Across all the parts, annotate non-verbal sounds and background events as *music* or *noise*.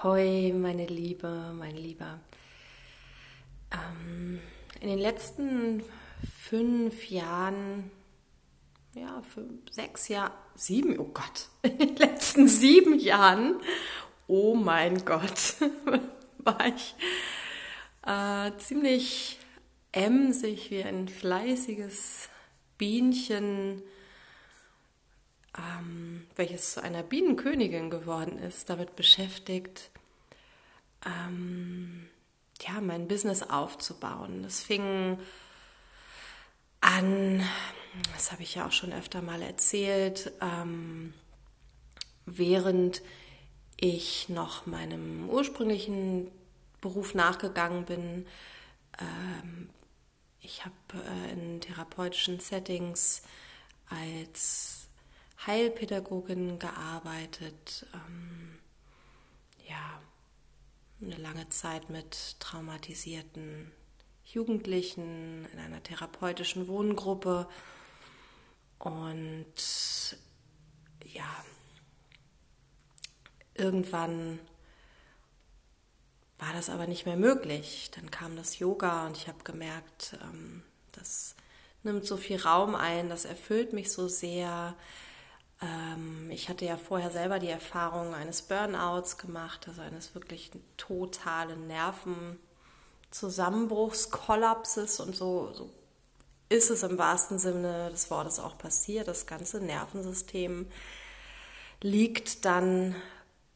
Ahoi, meine Liebe, mein Lieber. Ähm, in den letzten fünf Jahren, ja, fünf, sechs Jahre, sieben, oh Gott, *laughs* in den letzten sieben Jahren, oh mein Gott, *laughs* war ich äh, ziemlich emsig wie ein fleißiges Bienchen ähm, welches zu einer Bienenkönigin geworden ist, damit beschäftigt, ähm, ja, mein Business aufzubauen. Das fing an, das habe ich ja auch schon öfter mal erzählt, ähm, während ich noch meinem ursprünglichen Beruf nachgegangen bin. Ähm, ich habe äh, in therapeutischen Settings als Heilpädagogin gearbeitet. Ähm, ja, eine lange Zeit mit traumatisierten Jugendlichen in einer therapeutischen Wohngruppe. Und ja, irgendwann war das aber nicht mehr möglich. Dann kam das Yoga und ich habe gemerkt, ähm, das nimmt so viel Raum ein, das erfüllt mich so sehr. Ähm, ich hatte ja vorher selber die Erfahrung eines Burnouts gemacht, also eines wirklich totalen Nervenzusammenbruchs, Kollapses und so, so ist es im wahrsten Sinne des Wortes auch passiert. Das ganze Nervensystem liegt dann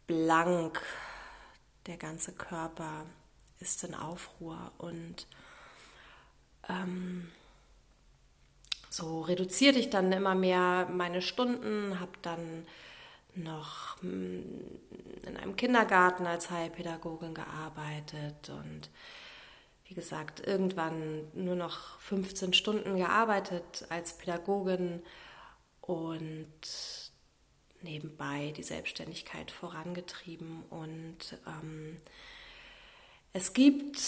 blank. Der ganze Körper ist in Aufruhr und ähm, so reduzierte ich dann immer mehr meine Stunden, habe dann noch hm, in einem Kindergarten als Heilpädagogin gearbeitet und wie gesagt, irgendwann nur noch 15 Stunden gearbeitet als Pädagogin und nebenbei die Selbstständigkeit vorangetrieben. Und ähm, es gibt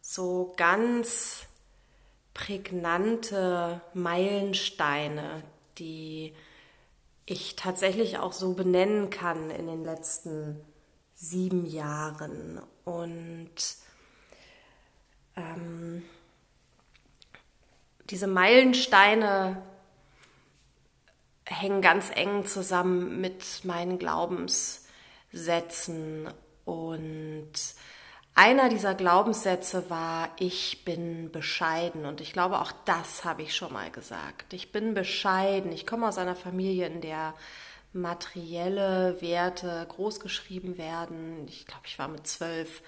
so ganz prägnante Meilensteine, die ich tatsächlich auch so benennen kann in den letzten sieben Jahren. Und ähm, diese Meilensteine hängen ganz eng zusammen mit meinen Glaubenssätzen und einer dieser Glaubenssätze war, ich bin bescheiden. Und ich glaube, auch das habe ich schon mal gesagt. Ich bin bescheiden. Ich komme aus einer Familie, in der materielle Werte großgeschrieben werden. Ich glaube, ich war mit zwölf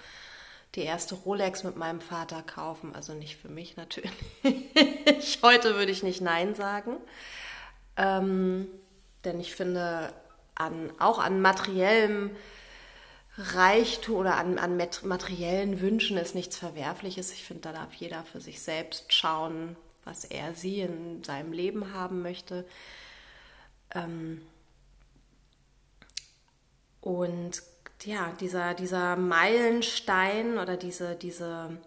die erste Rolex mit meinem Vater kaufen. Also nicht für mich natürlich. *laughs* Heute würde ich nicht Nein sagen. Ähm, denn ich finde, an, auch an materiellem Reichtum oder an, an materiellen Wünschen ist nichts Verwerfliches. Ich finde, da darf jeder für sich selbst schauen, was er, sie in seinem Leben haben möchte. Ähm und ja, dieser, dieser Meilenstein oder diese, diese,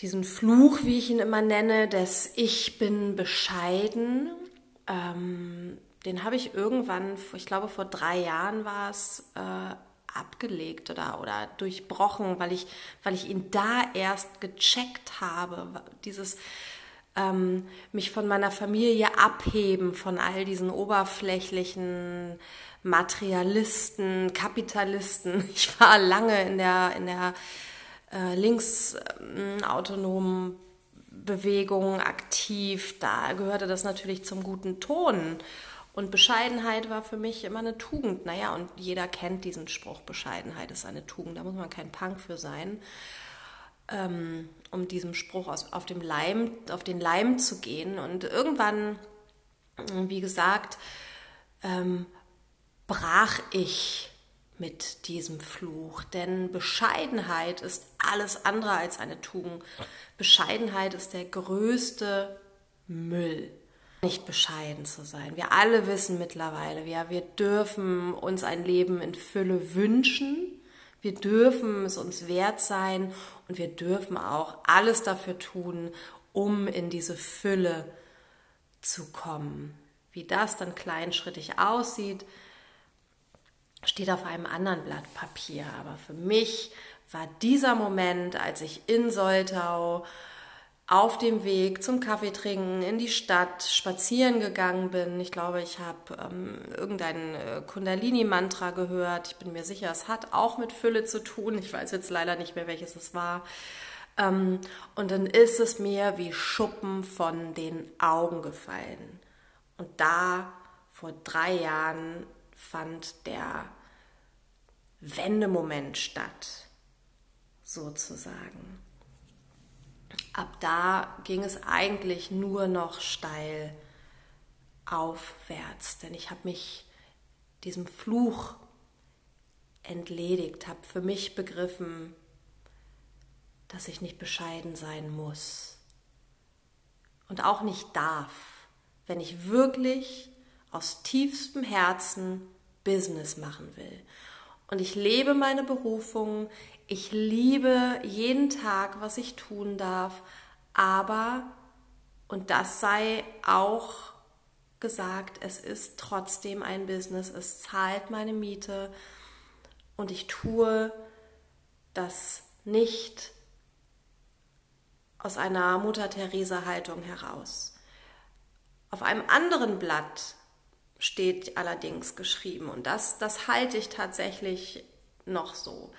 diesen Fluch, wie ich ihn immer nenne, des Ich bin bescheiden, ähm, den habe ich irgendwann, ich glaube vor drei Jahren war es, äh, abgelegt oder, oder durchbrochen, weil ich, weil ich ihn da erst gecheckt habe. Dieses ähm, mich von meiner Familie abheben, von all diesen oberflächlichen Materialisten, Kapitalisten. *laughs* Ich war lange in der, in der äh, linksautonomen Bewegung aktiv. Da gehörte das natürlich zum guten Ton. Und Bescheidenheit war für mich immer eine Tugend. Naja, und jeder kennt diesen Spruch, Bescheidenheit ist eine Tugend. Da muss man kein Punk für sein, ähm, um diesem Spruch auf, dem Leim, auf den Leim zu gehen. Und irgendwann, wie gesagt, ähm, brach ich mit diesem Fluch. Denn Bescheidenheit ist alles andere als eine Tugend. Bescheidenheit ist der größte Müll nicht bescheiden zu sein. Wir alle wissen mittlerweile, ja, wir dürfen uns ein Leben in Fülle wünschen. Wir dürfen es uns wert sein und wir dürfen auch alles dafür tun, um in diese Fülle zu kommen. Wie das dann kleinschrittig aussieht, steht auf einem anderen Blatt Papier. Aber für mich war dieser Moment, als ich in Soltau auf dem Weg zum Kaffee trinken in die Stadt spazieren gegangen bin. Ich glaube, ich habe ähm, irgendein äh, Kundalini-Mantra gehört. Ich bin mir sicher, es hat auch mit Fülle zu tun. Ich weiß jetzt leider nicht mehr, welches es war. Ähm, und dann ist es mir wie Schuppen von den Augen gefallen. Und da vor drei Jahren fand der Wendemoment statt, sozusagen ab da ging es eigentlich nur noch steil aufwärts, denn ich habe mich diesem Fluch entledigt, habe für mich begriffen, dass ich nicht bescheiden sein muss und auch nicht darf, wenn ich wirklich aus tiefstem Herzen Business machen will. Und ich lebe meine Berufung, ich liebe jeden Tag, was ich tun darf, aber, und das sei auch gesagt, es ist trotzdem ein Business, es zahlt meine Miete. Und ich tue das nicht aus einer Mutter-Theresa-Haltung heraus. Auf einem anderen Blatt steht allerdings geschrieben und das, das halte ich tatsächlich noch so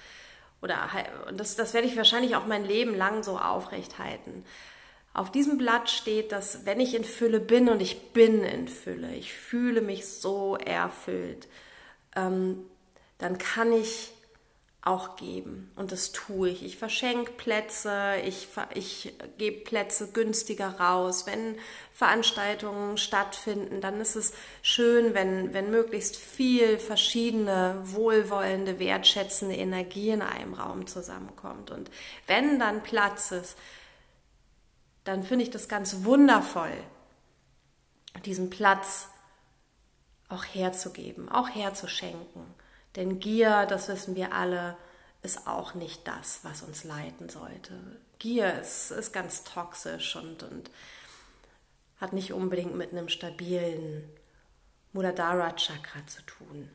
oder das, das werde ich wahrscheinlich auch mein Leben lang so aufrecht halten. Auf diesem Blatt steht, dass wenn ich in Fülle bin und ich bin in Fülle, ich fühle mich so erfüllt, ähm, dann kann ich auch geben. Und das tue ich. Ich verschenke Plätze, ich, ich gebe Plätze günstiger raus. Wenn Veranstaltungen stattfinden, dann ist es schön, wenn, wenn möglichst viel verschiedene, wohlwollende, wertschätzende Energie in einem Raum zusammenkommt. Und wenn dann Platz ist, dann finde ich das ganz wundervoll, diesen Platz auch herzugeben, auch herzuschenken. Denn Gier, das wissen wir alle, ist auch nicht das, was uns leiten sollte. Gier ist, ist ganz toxisch und, und hat nicht unbedingt mit einem stabilen Muladhara Chakra zu tun.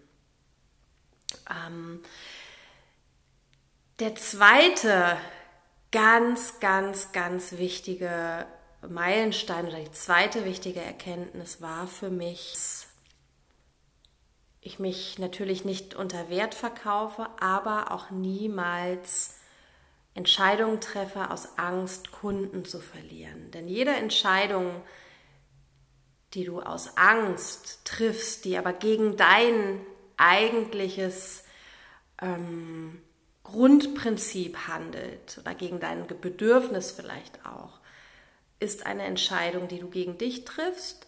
Ähm, der zweite ganz, ganz, ganz wichtige Meilenstein oder die zweite wichtige Erkenntnis war für mich, ich mich natürlich nicht unter Wert verkaufe, aber auch niemals Entscheidungen treffe aus Angst, Kunden zu verlieren. Denn jede Entscheidung, die du aus Angst triffst, die aber gegen dein eigentliches ähm, Grundprinzip handelt oder gegen dein Bedürfnis vielleicht auch, ist eine Entscheidung, die du gegen dich triffst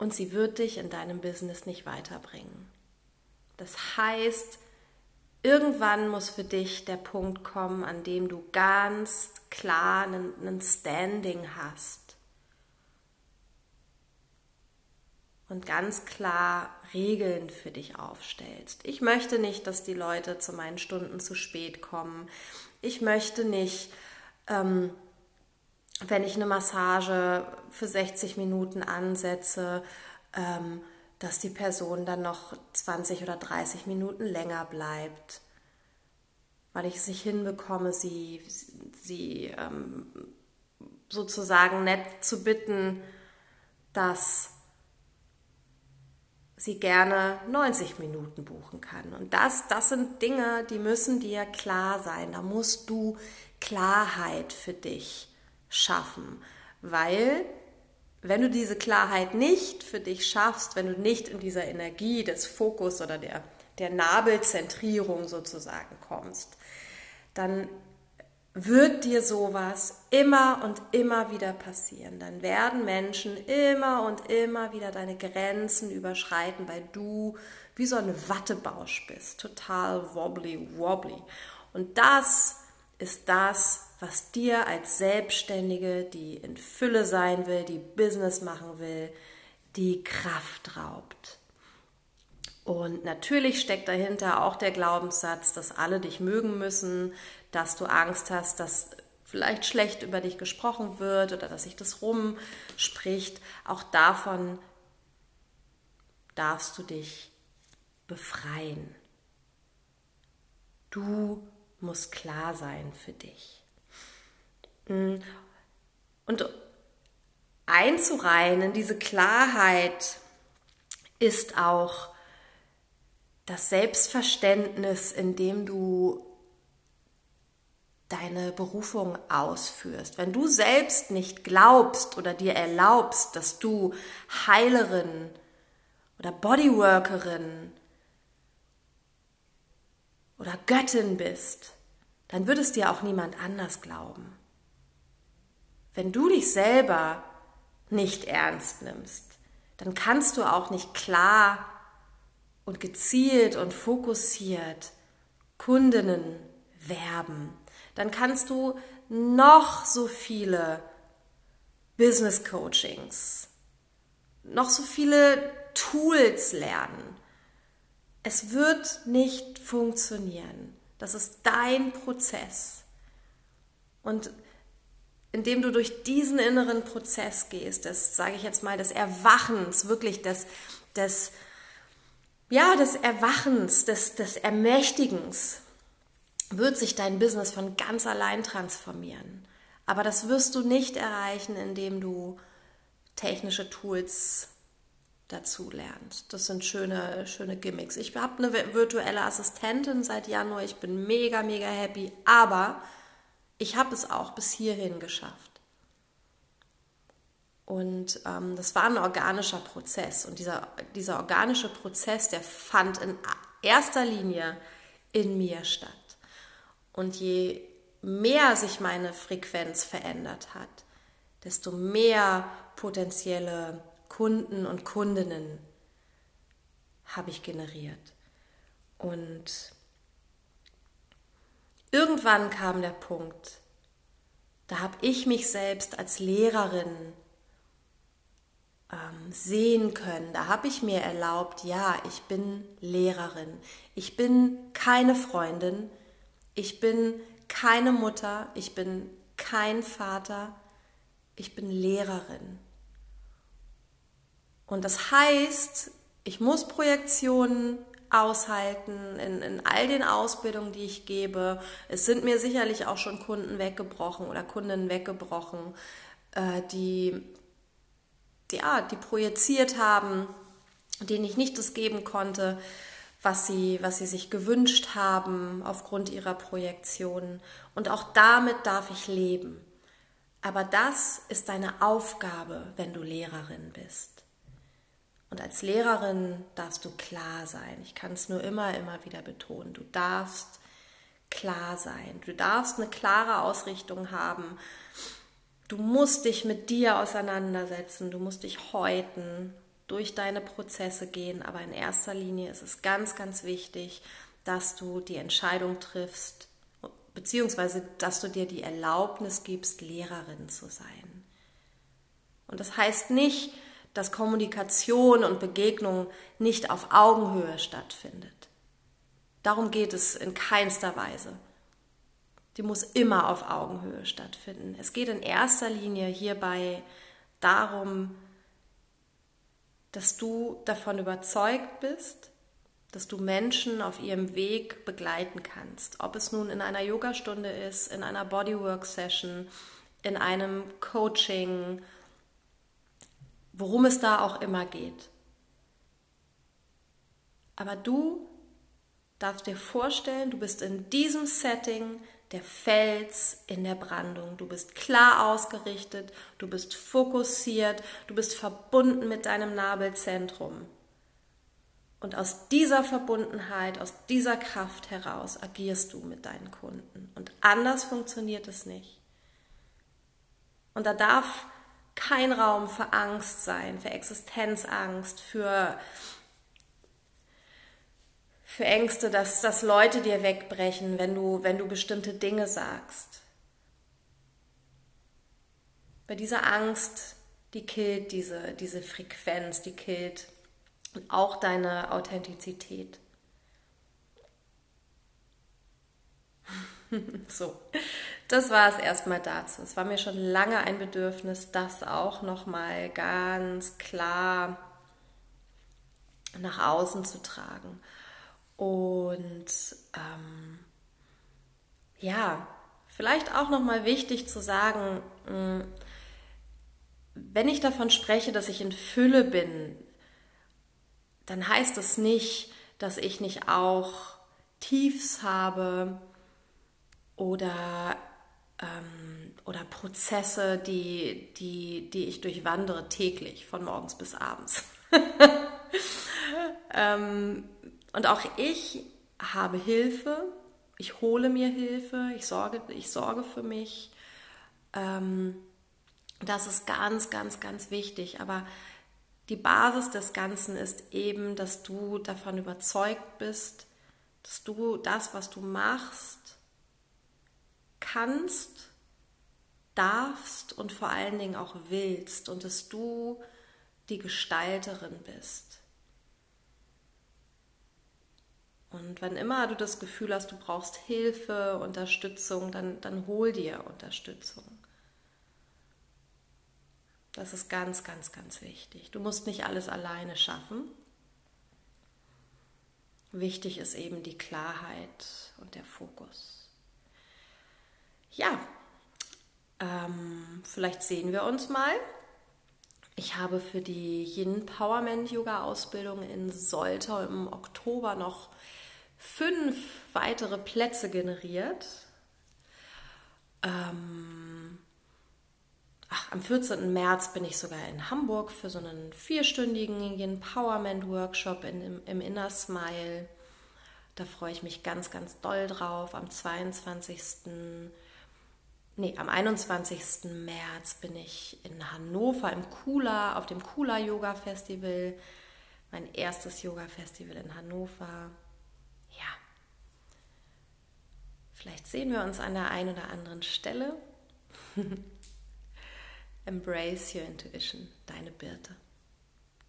und sie wird dich in deinem Business nicht weiterbringen. Das heißt, irgendwann muss für dich der Punkt kommen, an dem du ganz klar einen, einen Standing hast und ganz klar Regeln für dich aufstellst. Ich möchte nicht, dass die Leute zu meinen Stunden zu spät kommen. Ich möchte nicht, ähm, wenn ich eine Massage für 60 Minuten ansetze, ähm, dass die Person dann noch 20 oder 30 Minuten länger bleibt, weil ich es nicht hinbekomme, sie, sie ähm, sozusagen nett zu bitten, dass sie gerne 90 Minuten buchen kann. Und das, das sind Dinge, die müssen dir klar sein. Da musst du Klarheit für dich schaffen, weil wenn du diese Klarheit nicht für dich schaffst, wenn du nicht in dieser Energie des Fokus oder der, der Nabelzentrierung sozusagen kommst, dann wird dir sowas immer und immer wieder passieren. Dann werden Menschen immer und immer wieder deine Grenzen überschreiten, weil du wie so eine Wattebausch bist, total wobbly, wobbly. Und das ist das, was dir als Selbstständige, die in Fülle sein will, die Business machen will, die Kraft raubt. Und natürlich steckt dahinter auch der Glaubenssatz, dass alle dich mögen müssen, dass du Angst hast, dass vielleicht schlecht über dich gesprochen wird oder dass sich das rumspricht. Auch davon darfst du dich befreien. Du musst klar sein für dich. Mm. Und einzureihen in diese Klarheit ist auch das Selbstverständnis, in dem du deine Berufung ausführst. Wenn du selbst nicht glaubst oder dir erlaubst, dass du Heilerin oder Bodyworkerin oder Göttin bist, dann wird es dir auch niemand anders glauben. Wenn du dich selber nicht ernst nimmst, dann kannst du auch nicht klar und gezielt und fokussiert Kundinnen werben. Dann kannst du noch so viele Business Coachings, noch so viele Tools lernen. Es wird nicht funktionieren. Das ist dein Prozess. Und indem du durch diesen inneren Prozess gehst, das sage ich jetzt mal, des Erwachens, wirklich des, des, ja, des Erwachens, des, des Ermächtigens, wird sich dein Business von ganz allein transformieren. Aber das wirst du nicht erreichen, indem du technische Tools dazu lernt. Das sind schöne, schöne Gimmicks. Ich habe eine virtuelle Assistentin seit Januar. Ich bin mega, mega happy. Aber ich habe es auch bis hierhin geschafft. Und ähm, das war ein organischer Prozess. Und dieser, dieser organische Prozess, der fand in erster Linie in mir statt. Und je mehr sich meine Frequenz verändert hat, desto mehr potenzielle Kunden und Kundinnen habe ich generiert. Und irgendwann kam der Punkt, da habe ich mich selbst als Lehrerin ähm, sehen können. Da habe ich mir erlaubt, ja, ich bin Lehrerin. Ich bin keine Freundin. Ich bin keine Mutter. Ich bin kein Vater. Ich bin Lehrerin. Und das heißt, ich muss Projektionen aushalten in, in all den Ausbildungen, die ich gebe. Es sind mir sicherlich auch schon Kunden weggebrochen oder Kundinnen weggebrochen, äh, die, die, ja, die projiziert haben, denen ich nicht das geben konnte, was sie, was sie sich gewünscht haben aufgrund ihrer Projektionen. Und auch damit darf ich leben. Aber das ist deine Aufgabe, wenn du Lehrerin bist. Und als Lehrerin darfst du klar sein. Ich kann es nur immer, immer wieder betonen. Du darfst klar sein. Du darfst eine klare Ausrichtung haben. Du musst dich mit dir auseinandersetzen. Du musst dich häuten, durch deine Prozesse gehen. Aber in erster Linie ist es ganz, ganz wichtig, dass du die Entscheidung triffst, beziehungsweise dass du dir die Erlaubnis gibst, Lehrerin zu sein. Und das heißt nicht, dass Kommunikation und Begegnung nicht auf Augenhöhe stattfindet. Darum geht es in keinster Weise. Die muss immer auf Augenhöhe stattfinden. Es geht in erster Linie hierbei darum, dass du davon überzeugt bist, dass du Menschen auf ihrem Weg begleiten kannst. Ob es nun in einer Yogastunde ist, in einer Bodywork-Session, in einem Coaching worum es da auch immer geht. Aber du darfst dir vorstellen, du bist in diesem Setting der Fels in der Brandung. Du bist klar ausgerichtet, du bist fokussiert, du bist verbunden mit deinem Nabelzentrum. Und aus dieser Verbundenheit, aus dieser Kraft heraus agierst du mit deinen Kunden. Und anders funktioniert es nicht. Und da darf kein Raum für Angst sein, für Existenzangst, für, für Ängste, dass, dass Leute dir wegbrechen, wenn du, wenn du bestimmte Dinge sagst. Bei dieser Angst, die killt diese, diese Frequenz, die killt auch deine Authentizität. *laughs* so, das war es erstmal dazu. Es war mir schon lange ein Bedürfnis, das auch nochmal ganz klar nach außen zu tragen. Und ähm, ja, vielleicht auch nochmal wichtig zu sagen, mm, wenn ich davon spreche, dass ich in Fülle bin, dann heißt das nicht, dass ich nicht auch Tiefs habe oder, ähm, oder Prozesse, die, die, die ich durchwandere täglich, von morgens bis abends. *laughs* ähm, und auch ich habe Hilfe, ich hole mir Hilfe, ich sorge, ich sorge für mich. Ähm, das ist ganz, ganz, ganz wichtig. Aber die Basis des Ganzen ist eben, dass du davon überzeugt bist, dass du das, was du machst, kannst, darfst und vor allen Dingen auch willst und dass du die Gestalterin bist. Und wenn immer du das Gefühl hast, du brauchst Hilfe, Unterstützung, dann, dann hol dir Unterstützung. Das ist ganz, ganz, ganz wichtig. Du musst nicht alles alleine schaffen. Wichtig ist eben die Klarheit und der Fokus. Ja, ähm, vielleicht sehen wir uns mal. Ich habe für die Yin Powerment Yoga Ausbildung in Soltau im Oktober noch fünf weitere Plätze generiert. Ähm, ach, am 14. März bin ich sogar in Hamburg für so einen vierstündigen Empowerment-Workshop im, im Inner Smile. Da freue ich mich ganz, ganz doll drauf. Am 22. Nee, am 21. März bin ich in Hannover im Kula, auf dem Kula Yoga Festival. Mein erstes Yoga Festival in Hannover. Vielleicht sehen wir uns an der einen oder anderen Stelle. *laughs* Embrace your intuition, deine Birte.